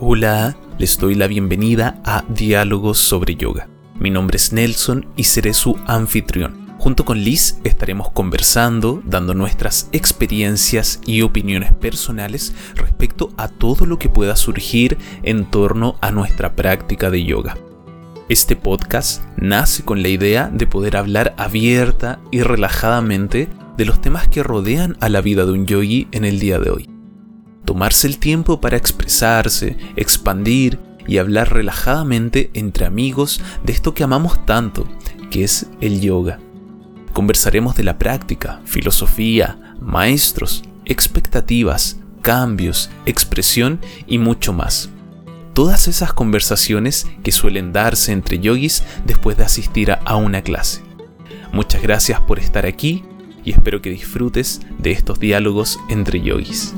Hola, les doy la bienvenida a Diálogos sobre Yoga. Mi nombre es Nelson y seré su anfitrión. Junto con Liz estaremos conversando, dando nuestras experiencias y opiniones personales respecto a todo lo que pueda surgir en torno a nuestra práctica de yoga. Este podcast nace con la idea de poder hablar abierta y relajadamente de los temas que rodean a la vida de un yogi en el día de hoy tomarse el tiempo para expresarse, expandir y hablar relajadamente entre amigos de esto que amamos tanto, que es el yoga. Conversaremos de la práctica, filosofía, maestros, expectativas, cambios, expresión y mucho más. Todas esas conversaciones que suelen darse entre yogis después de asistir a una clase. Muchas gracias por estar aquí y espero que disfrutes de estos diálogos entre yogis.